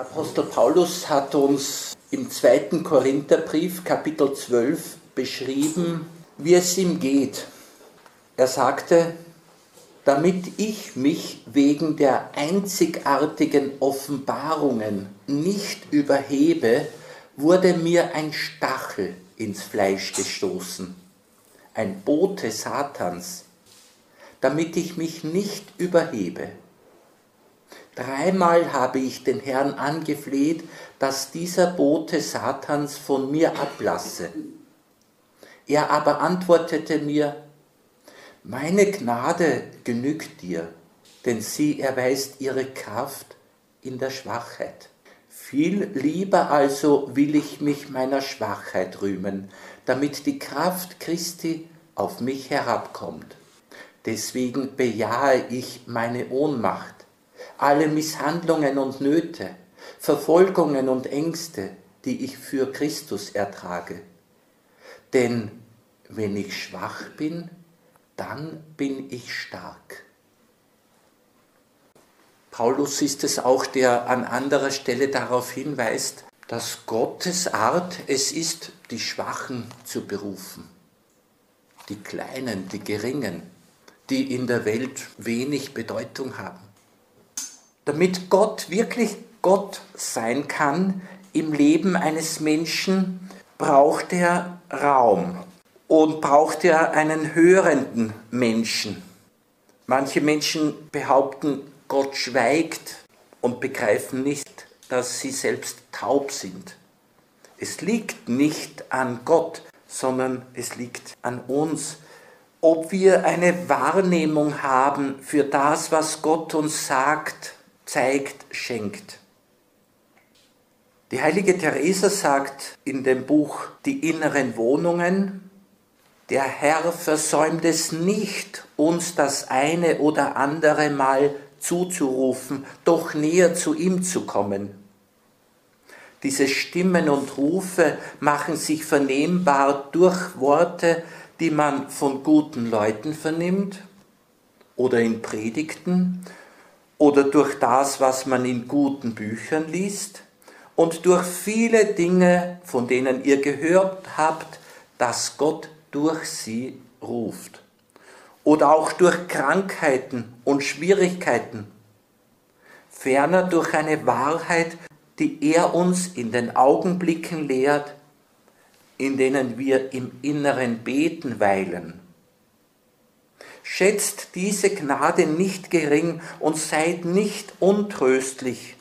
Apostel Paulus hat uns im zweiten Korintherbrief, Kapitel 12, beschrieben, wie es ihm geht. Er sagte, damit ich mich wegen der einzigartigen Offenbarungen nicht überhebe, wurde mir ein Stachel ins Fleisch gestoßen, ein Bote Satans, damit ich mich nicht überhebe. Dreimal habe ich den Herrn angefleht, dass dieser Bote Satans von mir ablasse. Er aber antwortete mir, meine Gnade genügt dir, denn sie erweist ihre Kraft in der Schwachheit. Viel lieber also will ich mich meiner Schwachheit rühmen, damit die Kraft Christi auf mich herabkommt. Deswegen bejahe ich meine Ohnmacht, alle Misshandlungen und Nöte, Verfolgungen und Ängste, die ich für Christus ertrage. Denn wenn ich schwach bin, dann bin ich stark. Paulus ist es auch, der an anderer Stelle darauf hinweist, dass Gottes Art es ist, die Schwachen zu berufen, die Kleinen, die Geringen, die in der Welt wenig Bedeutung haben. Damit Gott wirklich Gott sein kann im Leben eines Menschen, braucht er Raum und braucht er einen hörenden Menschen. Manche Menschen behaupten, Gott schweigt und begreifen nicht, dass sie selbst taub sind. Es liegt nicht an Gott, sondern es liegt an uns, ob wir eine Wahrnehmung haben für das, was Gott uns sagt, zeigt, schenkt. Die heilige Theresa sagt in dem Buch Die inneren Wohnungen, der Herr versäumt es nicht, uns das eine oder andere Mal zuzurufen, doch näher zu ihm zu kommen. Diese Stimmen und Rufe machen sich vernehmbar durch Worte, die man von guten Leuten vernimmt oder in Predigten oder durch das, was man in guten Büchern liest und durch viele Dinge, von denen ihr gehört habt, dass Gott durch sie ruft oder auch durch Krankheiten und Schwierigkeiten, ferner durch eine Wahrheit, die er uns in den Augenblicken lehrt, in denen wir im Inneren beten weilen. Schätzt diese Gnade nicht gering und seid nicht untröstlich,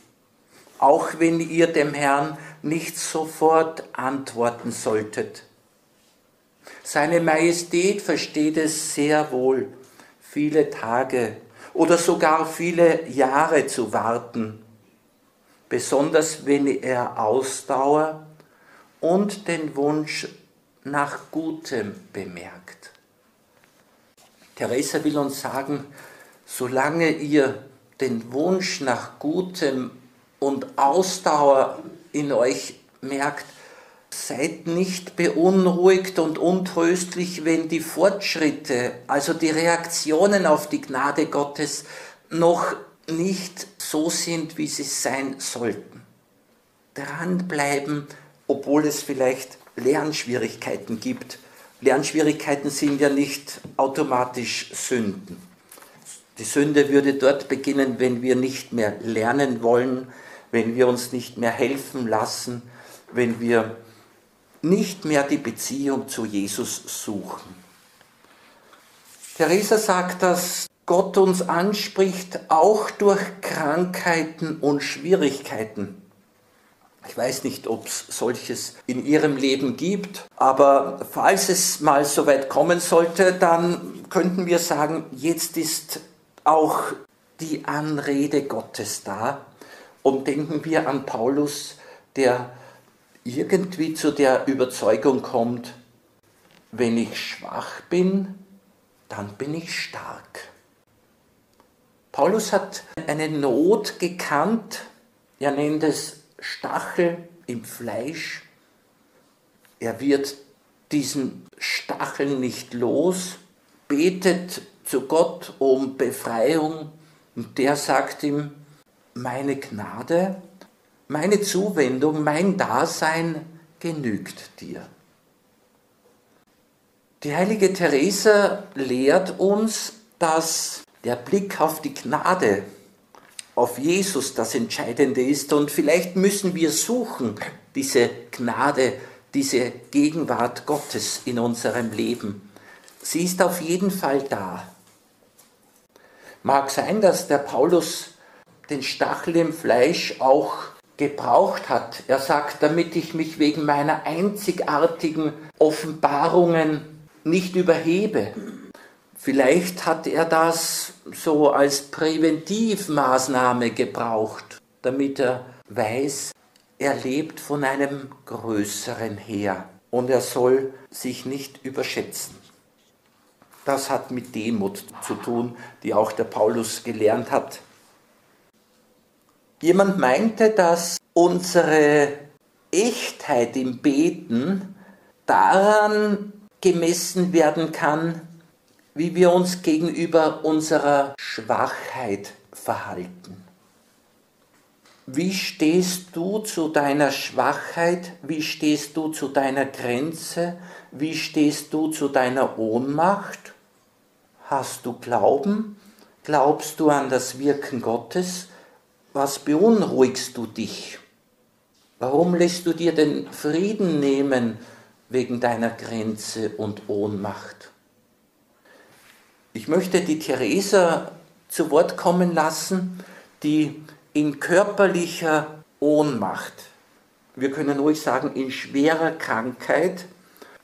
auch wenn ihr dem Herrn nicht sofort antworten solltet. Seine Majestät versteht es sehr wohl, viele Tage oder sogar viele Jahre zu warten, besonders wenn er Ausdauer und den Wunsch nach Gutem bemerkt. Theresa will uns sagen, solange ihr den Wunsch nach Gutem und Ausdauer in euch merkt, Seid nicht beunruhigt und untröstlich, wenn die Fortschritte, also die Reaktionen auf die Gnade Gottes noch nicht so sind, wie sie sein sollten. Dranbleiben, obwohl es vielleicht Lernschwierigkeiten gibt. Lernschwierigkeiten sind ja nicht automatisch Sünden. Die Sünde würde dort beginnen, wenn wir nicht mehr lernen wollen, wenn wir uns nicht mehr helfen lassen, wenn wir nicht mehr die Beziehung zu Jesus suchen. Theresa sagt, dass Gott uns anspricht, auch durch Krankheiten und Schwierigkeiten. Ich weiß nicht, ob es solches in ihrem Leben gibt, aber falls es mal so weit kommen sollte, dann könnten wir sagen, jetzt ist auch die Anrede Gottes da. Und denken wir an Paulus, der irgendwie zu der Überzeugung kommt, wenn ich schwach bin, dann bin ich stark. Paulus hat eine Not gekannt, er nennt es Stachel im Fleisch. Er wird diesen Stachel nicht los, betet zu Gott um Befreiung und der sagt ihm, meine Gnade meine Zuwendung, mein Dasein genügt dir. Die heilige Theresa lehrt uns, dass der Blick auf die Gnade, auf Jesus das Entscheidende ist und vielleicht müssen wir suchen, diese Gnade, diese Gegenwart Gottes in unserem Leben. Sie ist auf jeden Fall da. Mag sein, dass der Paulus den Stachel im Fleisch auch gebraucht hat. Er sagt, damit ich mich wegen meiner einzigartigen Offenbarungen nicht überhebe. Vielleicht hat er das so als Präventivmaßnahme gebraucht, damit er weiß, er lebt von einem Größeren her und er soll sich nicht überschätzen. Das hat mit Demut zu tun, die auch der Paulus gelernt hat. Jemand meinte, dass unsere Echtheit im Beten daran gemessen werden kann, wie wir uns gegenüber unserer Schwachheit verhalten. Wie stehst du zu deiner Schwachheit? Wie stehst du zu deiner Grenze? Wie stehst du zu deiner Ohnmacht? Hast du Glauben? Glaubst du an das Wirken Gottes? Was beunruhigst du dich? Warum lässt du dir den Frieden nehmen wegen deiner Grenze und Ohnmacht? Ich möchte die Theresa zu Wort kommen lassen, die in körperlicher Ohnmacht, wir können ruhig sagen in schwerer Krankheit,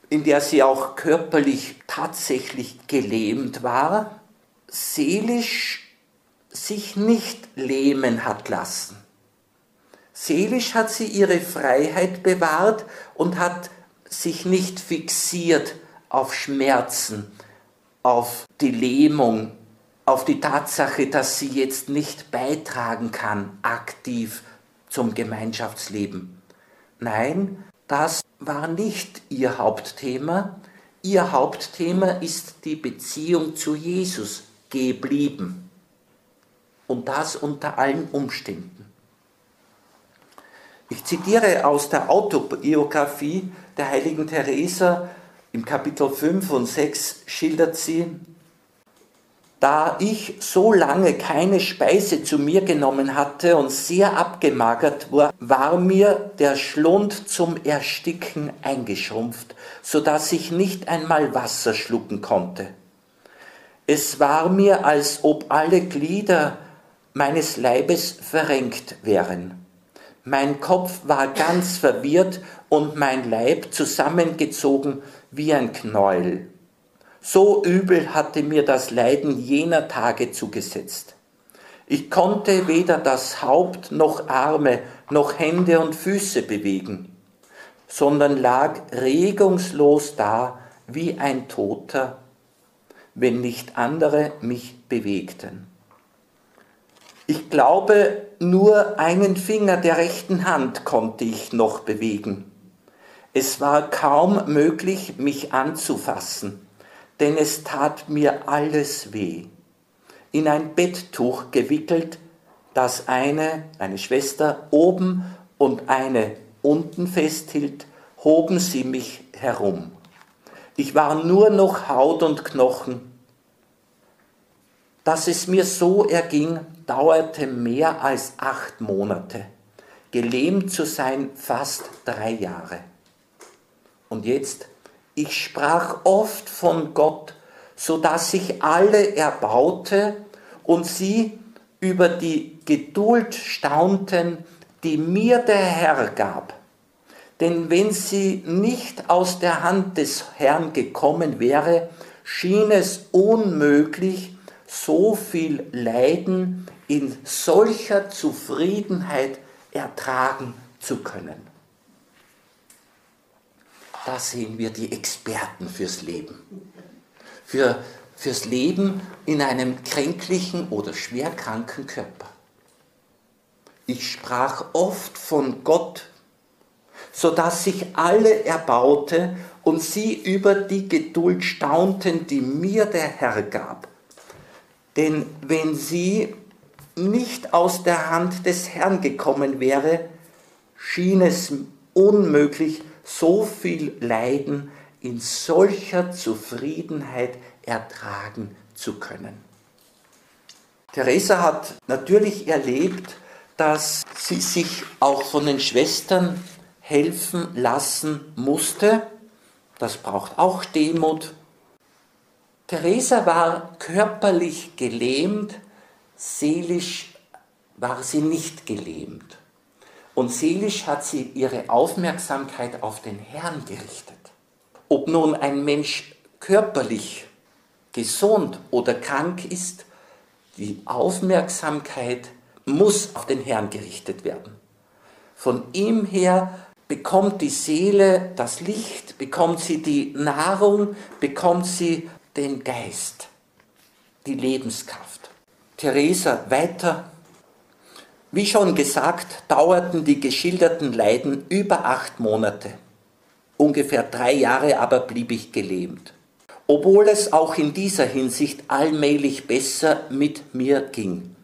in der sie auch körperlich tatsächlich gelähmt war, seelisch sich nicht lähmen hat lassen. Seelisch hat sie ihre Freiheit bewahrt und hat sich nicht fixiert auf Schmerzen, auf die Lähmung, auf die Tatsache, dass sie jetzt nicht beitragen kann aktiv zum Gemeinschaftsleben. Nein, das war nicht ihr Hauptthema. Ihr Hauptthema ist die Beziehung zu Jesus geblieben. Und das unter allen Umständen. Ich zitiere aus der Autobiografie der heiligen Teresa im Kapitel 5 und 6 schildert sie, da ich so lange keine Speise zu mir genommen hatte und sehr abgemagert war, war mir der Schlund zum Ersticken eingeschrumpft, so dass ich nicht einmal Wasser schlucken konnte. Es war mir, als ob alle Glieder meines Leibes verrenkt wären. Mein Kopf war ganz verwirrt und mein Leib zusammengezogen wie ein Knäuel. So übel hatte mir das Leiden jener Tage zugesetzt. Ich konnte weder das Haupt noch Arme noch Hände und Füße bewegen, sondern lag regungslos da wie ein Toter, wenn nicht andere mich bewegten. Ich glaube, nur einen Finger der rechten Hand konnte ich noch bewegen. Es war kaum möglich, mich anzufassen denn es tat mir alles weh. In ein Betttuch gewickelt, das eine, eine Schwester, oben und eine unten festhielt, hoben sie mich herum. Ich war nur noch Haut und Knochen. Dass es mir so erging, dauerte mehr als acht Monate. Gelähmt zu sein fast drei Jahre. Und jetzt ich sprach oft von Gott, so dass sich alle erbaute und sie über die Geduld staunten, die mir der Herr gab. Denn wenn sie nicht aus der Hand des Herrn gekommen wäre, schien es unmöglich, so viel Leiden in solcher Zufriedenheit ertragen zu können. Da sehen wir die Experten fürs Leben. Für, fürs Leben in einem kränklichen oder schwerkranken Körper. Ich sprach oft von Gott, sodass sich alle erbaute und sie über die Geduld staunten, die mir der Herr gab. Denn wenn sie nicht aus der Hand des Herrn gekommen wäre, schien es unmöglich, so viel Leiden in solcher Zufriedenheit ertragen zu können. Theresa hat natürlich erlebt, dass sie sich auch von den Schwestern helfen lassen musste. Das braucht auch Demut. Theresa war körperlich gelähmt, seelisch war sie nicht gelähmt. Und seelisch hat sie ihre Aufmerksamkeit auf den Herrn gerichtet. Ob nun ein Mensch körperlich gesund oder krank ist, die Aufmerksamkeit muss auf den Herrn gerichtet werden. Von ihm her bekommt die Seele das Licht, bekommt sie die Nahrung, bekommt sie den Geist, die Lebenskraft. Theresa weiter. Wie schon gesagt, dauerten die geschilderten Leiden über acht Monate. Ungefähr drei Jahre aber blieb ich gelähmt. Obwohl es auch in dieser Hinsicht allmählich besser mit mir ging.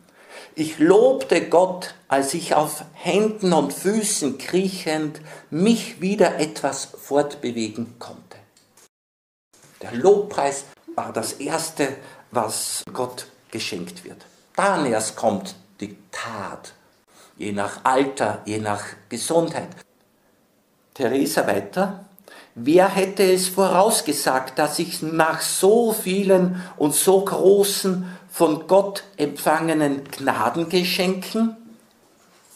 Ich lobte Gott, als ich auf Händen und Füßen kriechend mich wieder etwas fortbewegen konnte. Der Lobpreis war das Erste, was Gott geschenkt wird. Dann erst kommt die Tat, je nach Alter, je nach Gesundheit. Theresa weiter. Wer hätte es vorausgesagt, dass ich nach so vielen und so großen von Gott empfangenen Gnadengeschenken,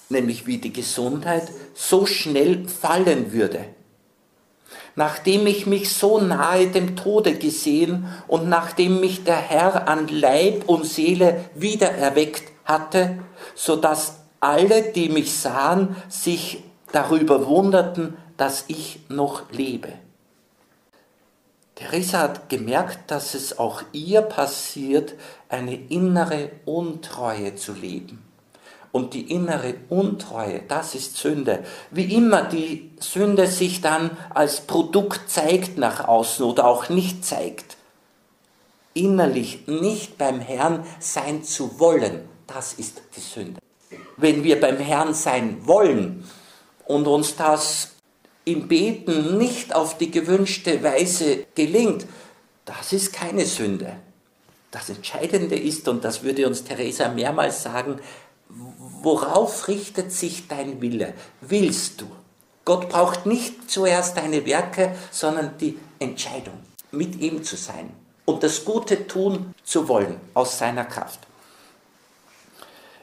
nämlich wie die Gesundheit, so schnell fallen würde? Nachdem ich mich so nahe dem Tode gesehen und nachdem mich der Herr an Leib und Seele wiedererweckt hatte, so dass alle, die mich sahen, sich darüber wunderten, dass ich noch lebe. Theresa hat gemerkt, dass es auch ihr passiert, eine innere Untreue zu leben. Und die innere Untreue, das ist Sünde. Wie immer die Sünde sich dann als Produkt zeigt nach außen oder auch nicht zeigt. Innerlich nicht beim Herrn sein zu wollen, das ist die Sünde. Wenn wir beim Herrn sein wollen und uns das im Beten nicht auf die gewünschte Weise gelingt, das ist keine Sünde. Das Entscheidende ist, und das würde uns Theresa mehrmals sagen, worauf richtet sich dein Wille? Willst du? Gott braucht nicht zuerst deine Werke, sondern die Entscheidung, mit ihm zu sein und das Gute tun zu wollen aus seiner Kraft.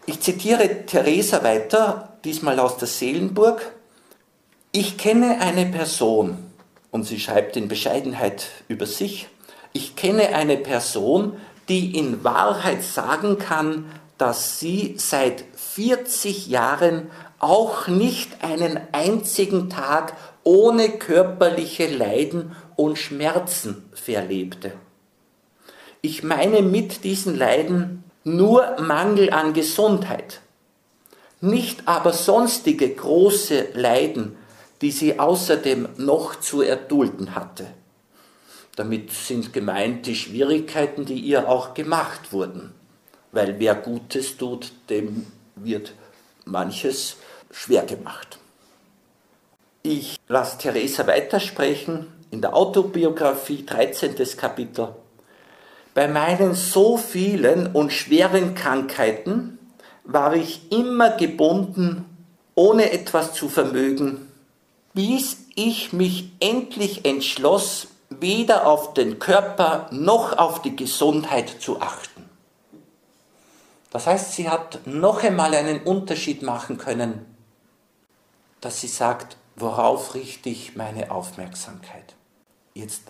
Ich zitiere Theresa weiter, diesmal aus der Seelenburg. Ich kenne eine Person, und sie schreibt in Bescheidenheit über sich, ich kenne eine Person, die in Wahrheit sagen kann, dass sie seit 40 Jahren auch nicht einen einzigen Tag ohne körperliche Leiden und Schmerzen verlebte. Ich meine mit diesen Leiden nur Mangel an Gesundheit, nicht aber sonstige große Leiden, die sie außerdem noch zu erdulden hatte. Damit sind gemeint die Schwierigkeiten, die ihr auch gemacht wurden. Weil wer Gutes tut, dem wird manches schwer gemacht. Ich lasse Theresa weitersprechen in der Autobiografie, 13. Kapitel. Bei meinen so vielen und schweren Krankheiten war ich immer gebunden, ohne etwas zu vermögen, bis ich mich endlich entschloss, weder auf den Körper noch auf die Gesundheit zu achten. Das heißt, sie hat noch einmal einen Unterschied machen können, dass sie sagt, worauf richte ich meine Aufmerksamkeit? Jetzt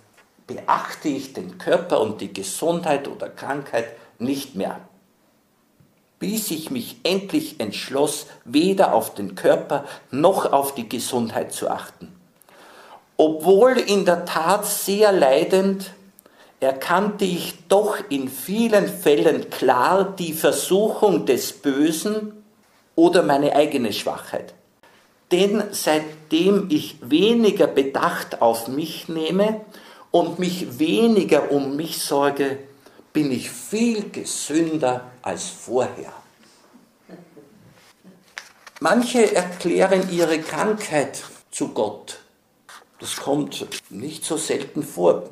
beachte ich den Körper und die Gesundheit oder Krankheit nicht mehr bis ich mich endlich entschloss, weder auf den Körper noch auf die Gesundheit zu achten. Obwohl in der Tat sehr leidend, erkannte ich doch in vielen Fällen klar die Versuchung des Bösen oder meine eigene Schwachheit. Denn seitdem ich weniger Bedacht auf mich nehme und mich weniger um mich sorge, bin ich viel gesünder als vorher. Manche erklären ihre Krankheit zu Gott. Das kommt nicht so selten vor.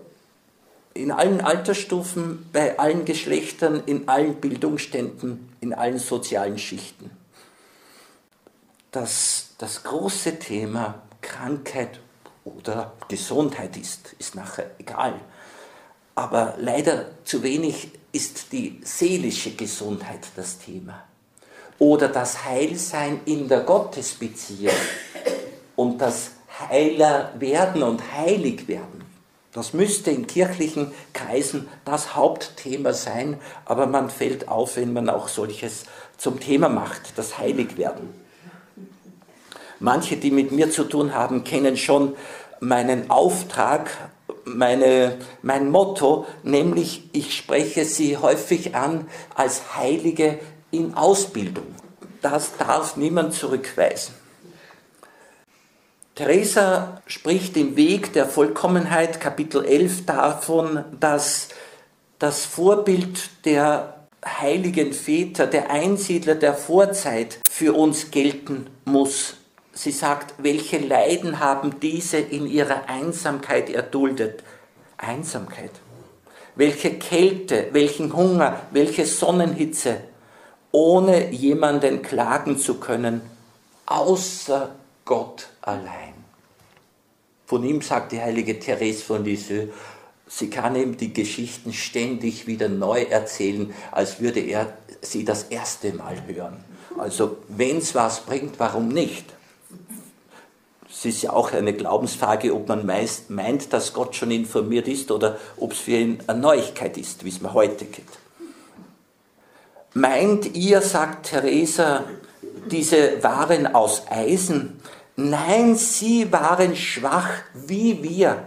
In allen Altersstufen, bei allen Geschlechtern, in allen Bildungsständen, in allen sozialen Schichten. Dass das große Thema Krankheit oder Gesundheit ist, ist nachher egal. Aber leider zu wenig ist die seelische Gesundheit das Thema oder das Heilsein in der Gottesbeziehung und das Heiler werden und heilig werden. Das müsste in kirchlichen Kreisen das Hauptthema sein, aber man fällt auf, wenn man auch solches zum Thema macht, das Heiligwerden. Manche, die mit mir zu tun haben, kennen schon meinen Auftrag, meine, mein Motto, nämlich ich spreche sie häufig an als Heilige in Ausbildung. Das darf niemand zurückweisen. Theresa spricht im Weg der Vollkommenheit, Kapitel 11, davon, dass das Vorbild der heiligen Väter, der Einsiedler der Vorzeit für uns gelten muss. Sie sagt, welche Leiden haben diese in ihrer Einsamkeit erduldet? Einsamkeit. Welche Kälte, welchen Hunger, welche Sonnenhitze, ohne jemanden klagen zu können, außer Gott allein. Von ihm sagt die heilige Therese von Lisieux, sie kann ihm die Geschichten ständig wieder neu erzählen, als würde er sie das erste Mal hören. Also wenn es was bringt, warum nicht? Es ist ja auch eine Glaubensfrage, ob man meint, dass Gott schon informiert ist oder ob es für ihn eine Neuigkeit ist, wie es mir heute geht. Meint ihr, sagt Theresa, diese waren aus Eisen? Nein, sie waren schwach wie wir.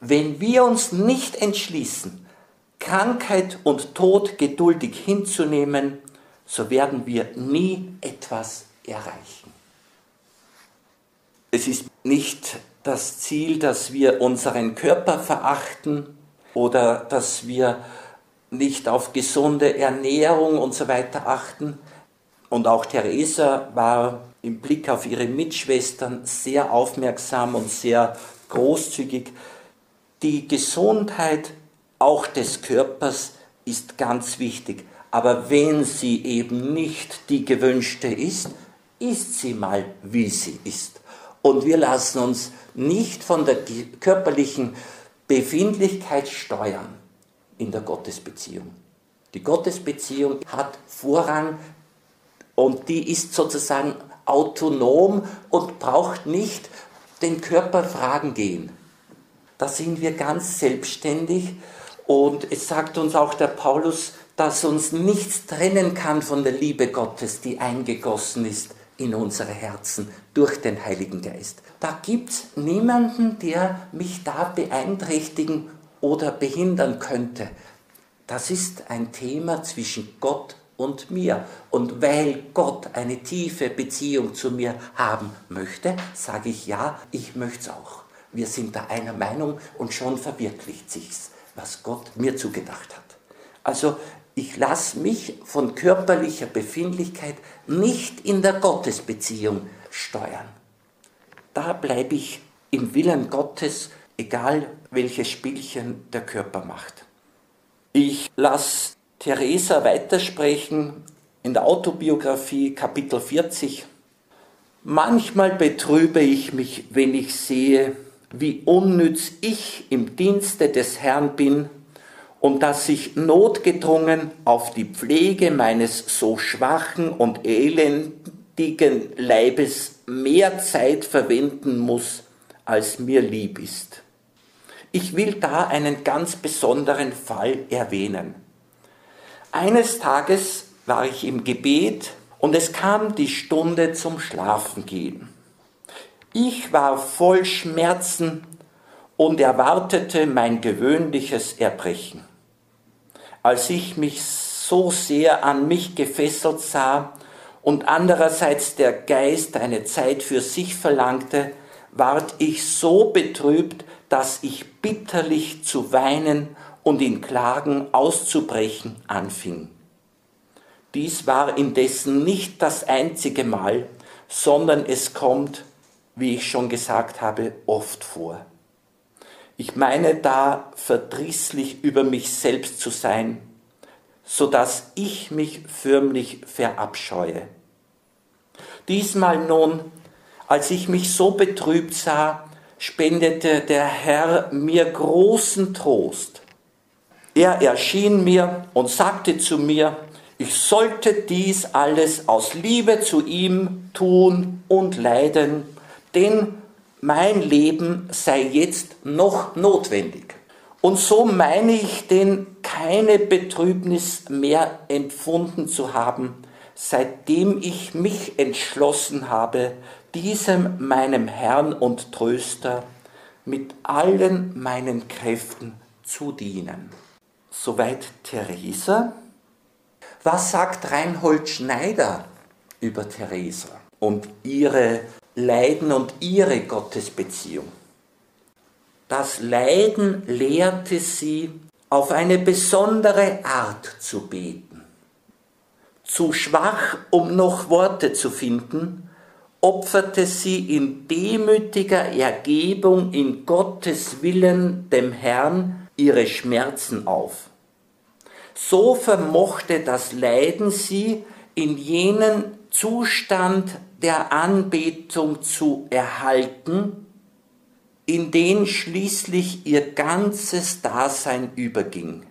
Wenn wir uns nicht entschließen, Krankheit und Tod geduldig hinzunehmen, so werden wir nie etwas erreichen. Es ist nicht das Ziel, dass wir unseren Körper verachten oder dass wir nicht auf gesunde Ernährung und so weiter achten. Und auch Theresa war im Blick auf ihre Mitschwestern sehr aufmerksam und sehr großzügig. Die Gesundheit auch des Körpers ist ganz wichtig. Aber wenn sie eben nicht die gewünschte ist, ist sie mal, wie sie ist. Und wir lassen uns nicht von der körperlichen Befindlichkeit steuern in der Gottesbeziehung. Die Gottesbeziehung hat Vorrang und die ist sozusagen autonom und braucht nicht den Körper fragen gehen. Da sind wir ganz selbstständig und es sagt uns auch der Paulus, dass uns nichts trennen kann von der Liebe Gottes, die eingegossen ist in unsere Herzen durch den Heiligen Geist. Da gibt es niemanden, der mich da beeinträchtigen oder behindern könnte. Das ist ein Thema zwischen Gott und mir. Und weil Gott eine tiefe Beziehung zu mir haben möchte, sage ich ja, ich möchte es auch. Wir sind da einer Meinung und schon verwirklicht sich's, was Gott mir zugedacht hat. Also ich lasse mich von körperlicher Befindlichkeit nicht in der Gottesbeziehung steuern. Da bleibe ich im Willen Gottes egal welches Spielchen der Körper macht. Ich lasse Theresa weitersprechen in der Autobiografie Kapitel 40. Manchmal betrübe ich mich, wenn ich sehe, wie unnütz ich im Dienste des Herrn bin und dass ich notgedrungen auf die Pflege meines so schwachen und elendigen Leibes mehr Zeit verwenden muss, als mir lieb ist. Ich will da einen ganz besonderen Fall erwähnen. Eines Tages war ich im Gebet und es kam die Stunde zum Schlafengehen. Ich war voll Schmerzen und erwartete mein gewöhnliches Erbrechen. Als ich mich so sehr an mich gefesselt sah und andererseits der Geist eine Zeit für sich verlangte, ward ich so betrübt, dass ich bitterlich zu weinen und in Klagen auszubrechen anfing. Dies war indessen nicht das einzige Mal, sondern es kommt, wie ich schon gesagt habe, oft vor. Ich meine da verdrießlich über mich selbst zu sein, so dass ich mich förmlich verabscheue. Diesmal nun, als ich mich so betrübt sah, spendete der Herr mir großen Trost. Er erschien mir und sagte zu mir, ich sollte dies alles aus Liebe zu ihm tun und leiden, denn mein Leben sei jetzt noch notwendig. Und so meine ich denn keine Betrübnis mehr empfunden zu haben, seitdem ich mich entschlossen habe, diesem meinem Herrn und Tröster mit allen meinen Kräften zu dienen. Soweit Theresa. Was sagt Reinhold Schneider über Theresa und ihre Leiden und ihre Gottesbeziehung? Das Leiden lehrte sie, auf eine besondere Art zu beten. Zu schwach, um noch Worte zu finden, opferte sie in demütiger Ergebung in Gottes Willen dem Herrn ihre Schmerzen auf. So vermochte das Leiden sie in jenen Zustand der Anbetung zu erhalten, in den schließlich ihr ganzes Dasein überging.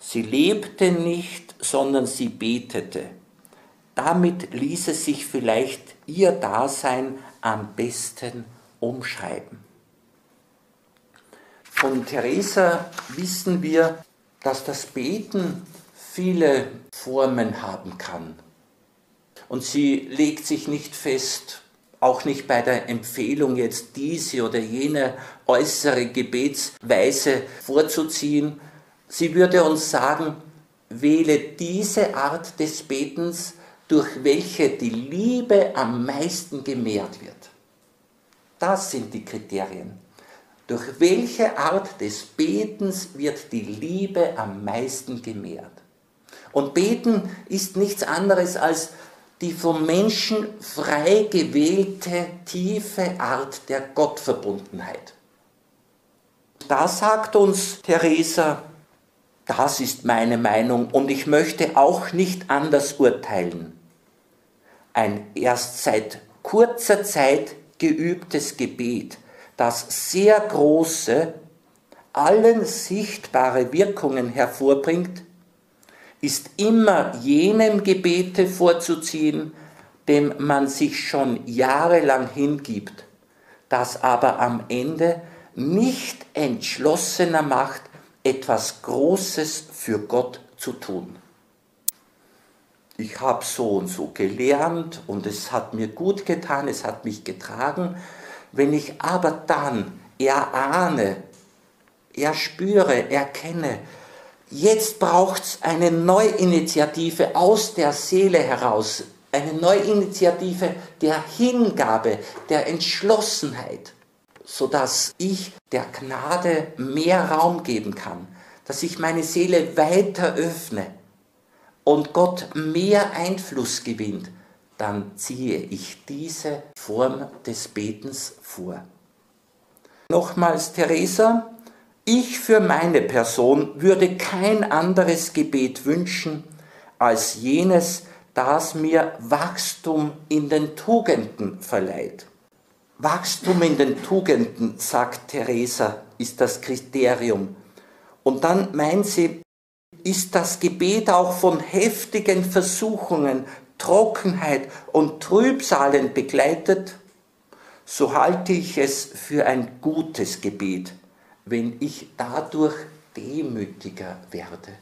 Sie lebte nicht, sondern sie betete. Damit ließe sich vielleicht ihr Dasein am besten umschreiben. Von Theresa wissen wir, dass das Beten viele Formen haben kann. Und sie legt sich nicht fest, auch nicht bei der Empfehlung jetzt diese oder jene äußere Gebetsweise vorzuziehen. Sie würde uns sagen, wähle diese Art des Betens, durch welche die Liebe am meisten gemehrt wird. Das sind die Kriterien. Durch welche Art des Betens wird die Liebe am meisten gemehrt? Und beten ist nichts anderes als die vom Menschen frei gewählte tiefe Art der Gottverbundenheit. Da sagt uns Theresa, das ist meine Meinung und ich möchte auch nicht anders urteilen. Ein erst seit kurzer Zeit geübtes Gebet, das sehr große, allen sichtbare Wirkungen hervorbringt, ist immer jenem Gebete vorzuziehen, dem man sich schon jahrelang hingibt, das aber am Ende nicht entschlossener macht, etwas Großes für Gott zu tun. Ich habe so und so gelernt und es hat mir gut getan, es hat mich getragen. Wenn ich aber dann erahne, erspüre, erkenne, Jetzt braucht es eine Neuinitiative aus der Seele heraus, eine Neuinitiative der Hingabe, der Entschlossenheit, sodass ich der Gnade mehr Raum geben kann, dass ich meine Seele weiter öffne und Gott mehr Einfluss gewinnt, dann ziehe ich diese Form des Betens vor. Nochmals, Theresa, ich für meine Person würde kein anderes Gebet wünschen als jenes, das mir Wachstum in den Tugenden verleiht. Wachstum in den Tugenden, sagt Theresa, ist das Kriterium. Und dann meint sie, ist das Gebet auch von heftigen Versuchungen, Trockenheit und Trübsalen begleitet, so halte ich es für ein gutes Gebet wenn ich dadurch demütiger werde.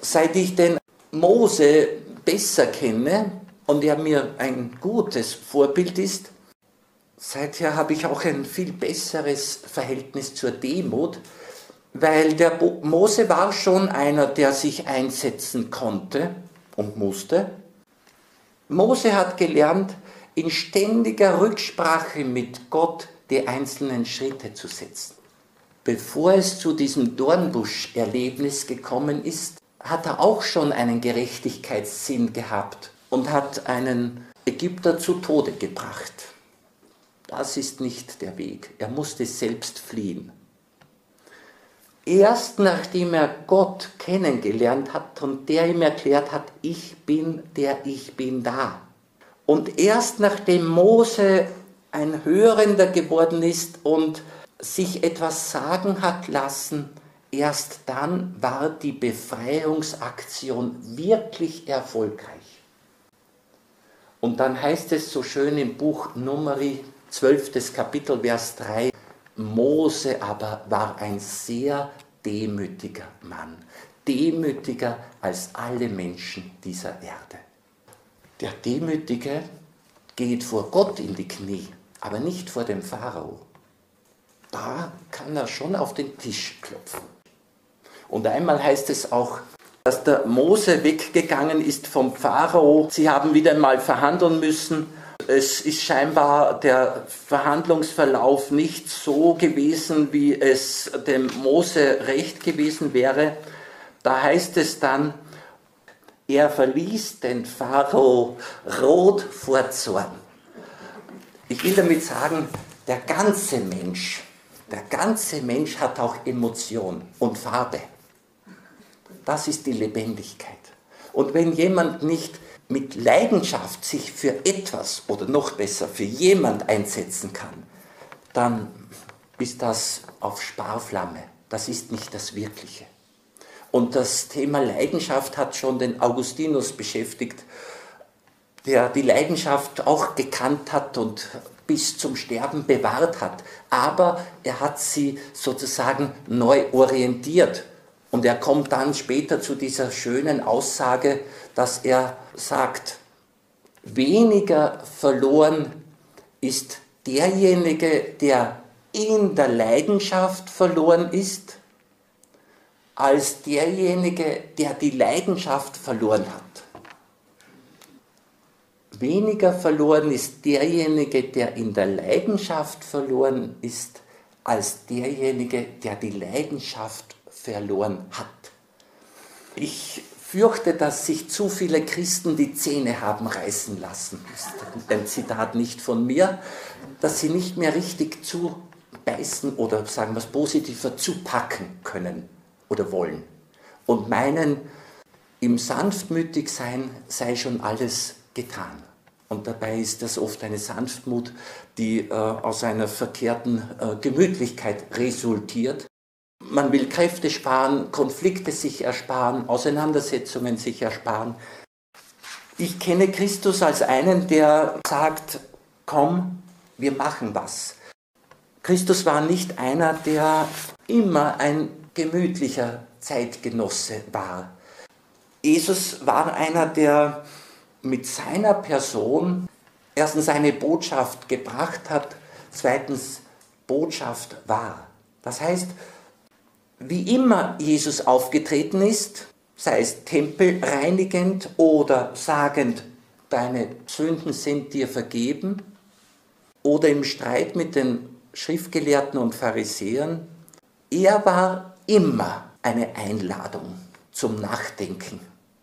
Seit ich den Mose besser kenne und er mir ein gutes Vorbild ist, seither habe ich auch ein viel besseres Verhältnis zur Demut, weil der Mose war schon einer, der sich einsetzen konnte und musste. Mose hat gelernt, in ständiger Rücksprache mit Gott die einzelnen Schritte zu setzen. Bevor es zu diesem Dornbusch-Erlebnis gekommen ist, hat er auch schon einen Gerechtigkeitssinn gehabt und hat einen Ägypter zu Tode gebracht. Das ist nicht der Weg. Er musste selbst fliehen. Erst nachdem er Gott kennengelernt hat und der ihm erklärt hat, ich bin der ich bin da. Und erst nachdem Mose ein Hörender geworden ist und sich etwas sagen hat lassen, erst dann war die Befreiungsaktion wirklich erfolgreich. Und dann heißt es so schön im Buch Numeri 12. Kapitel, Vers 3, Mose aber war ein sehr demütiger Mann, demütiger als alle Menschen dieser Erde. Der Demütige geht vor Gott in die Knie, aber nicht vor dem Pharao. Da kann er schon auf den Tisch klopfen. Und einmal heißt es auch, dass der Mose weggegangen ist vom Pharao. Sie haben wieder mal verhandeln müssen es ist scheinbar der Verhandlungsverlauf nicht so gewesen, wie es dem Mose recht gewesen wäre. Da heißt es dann, er verließ den Pharao rot vor Zorn. Ich will damit sagen, der ganze Mensch, der ganze Mensch hat auch Emotion und Farbe. Das ist die Lebendigkeit. Und wenn jemand nicht mit Leidenschaft sich für etwas oder noch besser für jemand einsetzen kann, dann ist das auf Sparflamme. Das ist nicht das Wirkliche. Und das Thema Leidenschaft hat schon den Augustinus beschäftigt, der die Leidenschaft auch gekannt hat und bis zum Sterben bewahrt hat. Aber er hat sie sozusagen neu orientiert. Und er kommt dann später zu dieser schönen Aussage, dass er sagt, weniger verloren ist derjenige, der in der Leidenschaft verloren ist, als derjenige, der die Leidenschaft verloren hat. Weniger verloren ist derjenige, der in der Leidenschaft verloren ist, als derjenige, der die Leidenschaft verloren hat. Ich fürchte, dass sich zu viele Christen die Zähne haben reißen lassen. Ist ein Zitat nicht von mir, dass sie nicht mehr richtig zubeißen oder sagen wir es positiver zupacken können oder wollen und meinen, im Sanftmütigsein sei schon alles getan. Und dabei ist das oft eine Sanftmut, die äh, aus einer verkehrten äh, Gemütlichkeit resultiert man will Kräfte sparen, Konflikte sich ersparen, Auseinandersetzungen sich ersparen. Ich kenne Christus als einen, der sagt, komm, wir machen was. Christus war nicht einer, der immer ein gemütlicher Zeitgenosse war. Jesus war einer, der mit seiner Person erstens seine Botschaft gebracht hat, zweitens Botschaft war. Das heißt, wie immer Jesus aufgetreten ist, sei es tempelreinigend oder sagend, deine Sünden sind dir vergeben, oder im Streit mit den Schriftgelehrten und Pharisäern, er war immer eine Einladung zum Nachdenken,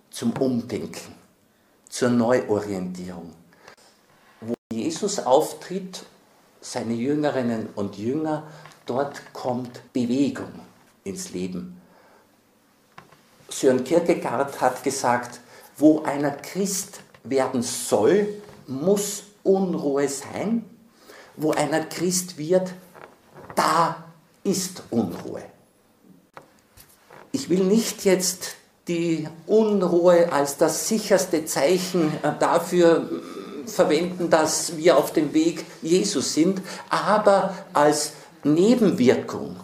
zum Umdenken, zur Neuorientierung. Wo Jesus auftritt, seine Jüngerinnen und Jünger, dort kommt Bewegung ins Leben. Sören Kierkegaard hat gesagt, wo einer Christ werden soll, muss Unruhe sein. Wo einer Christ wird, da ist Unruhe. Ich will nicht jetzt die Unruhe als das sicherste Zeichen äh, dafür verwenden, dass wir auf dem Weg Jesus sind, aber als Nebenwirkung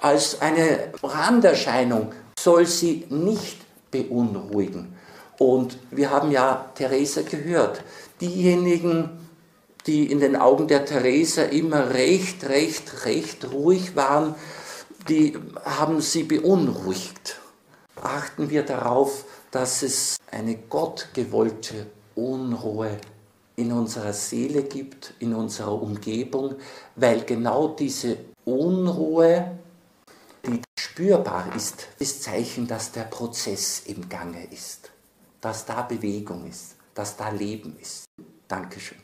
als eine Randerscheinung soll sie nicht beunruhigen. Und wir haben ja Theresa gehört, diejenigen, die in den Augen der Theresa immer recht, recht, recht ruhig waren, die haben sie beunruhigt. Achten wir darauf, dass es eine gottgewollte Unruhe in unserer Seele gibt, in unserer Umgebung, weil genau diese Unruhe die spürbar ist, ist Zeichen, dass der Prozess im Gange ist, dass da Bewegung ist, dass da Leben ist. Dankeschön.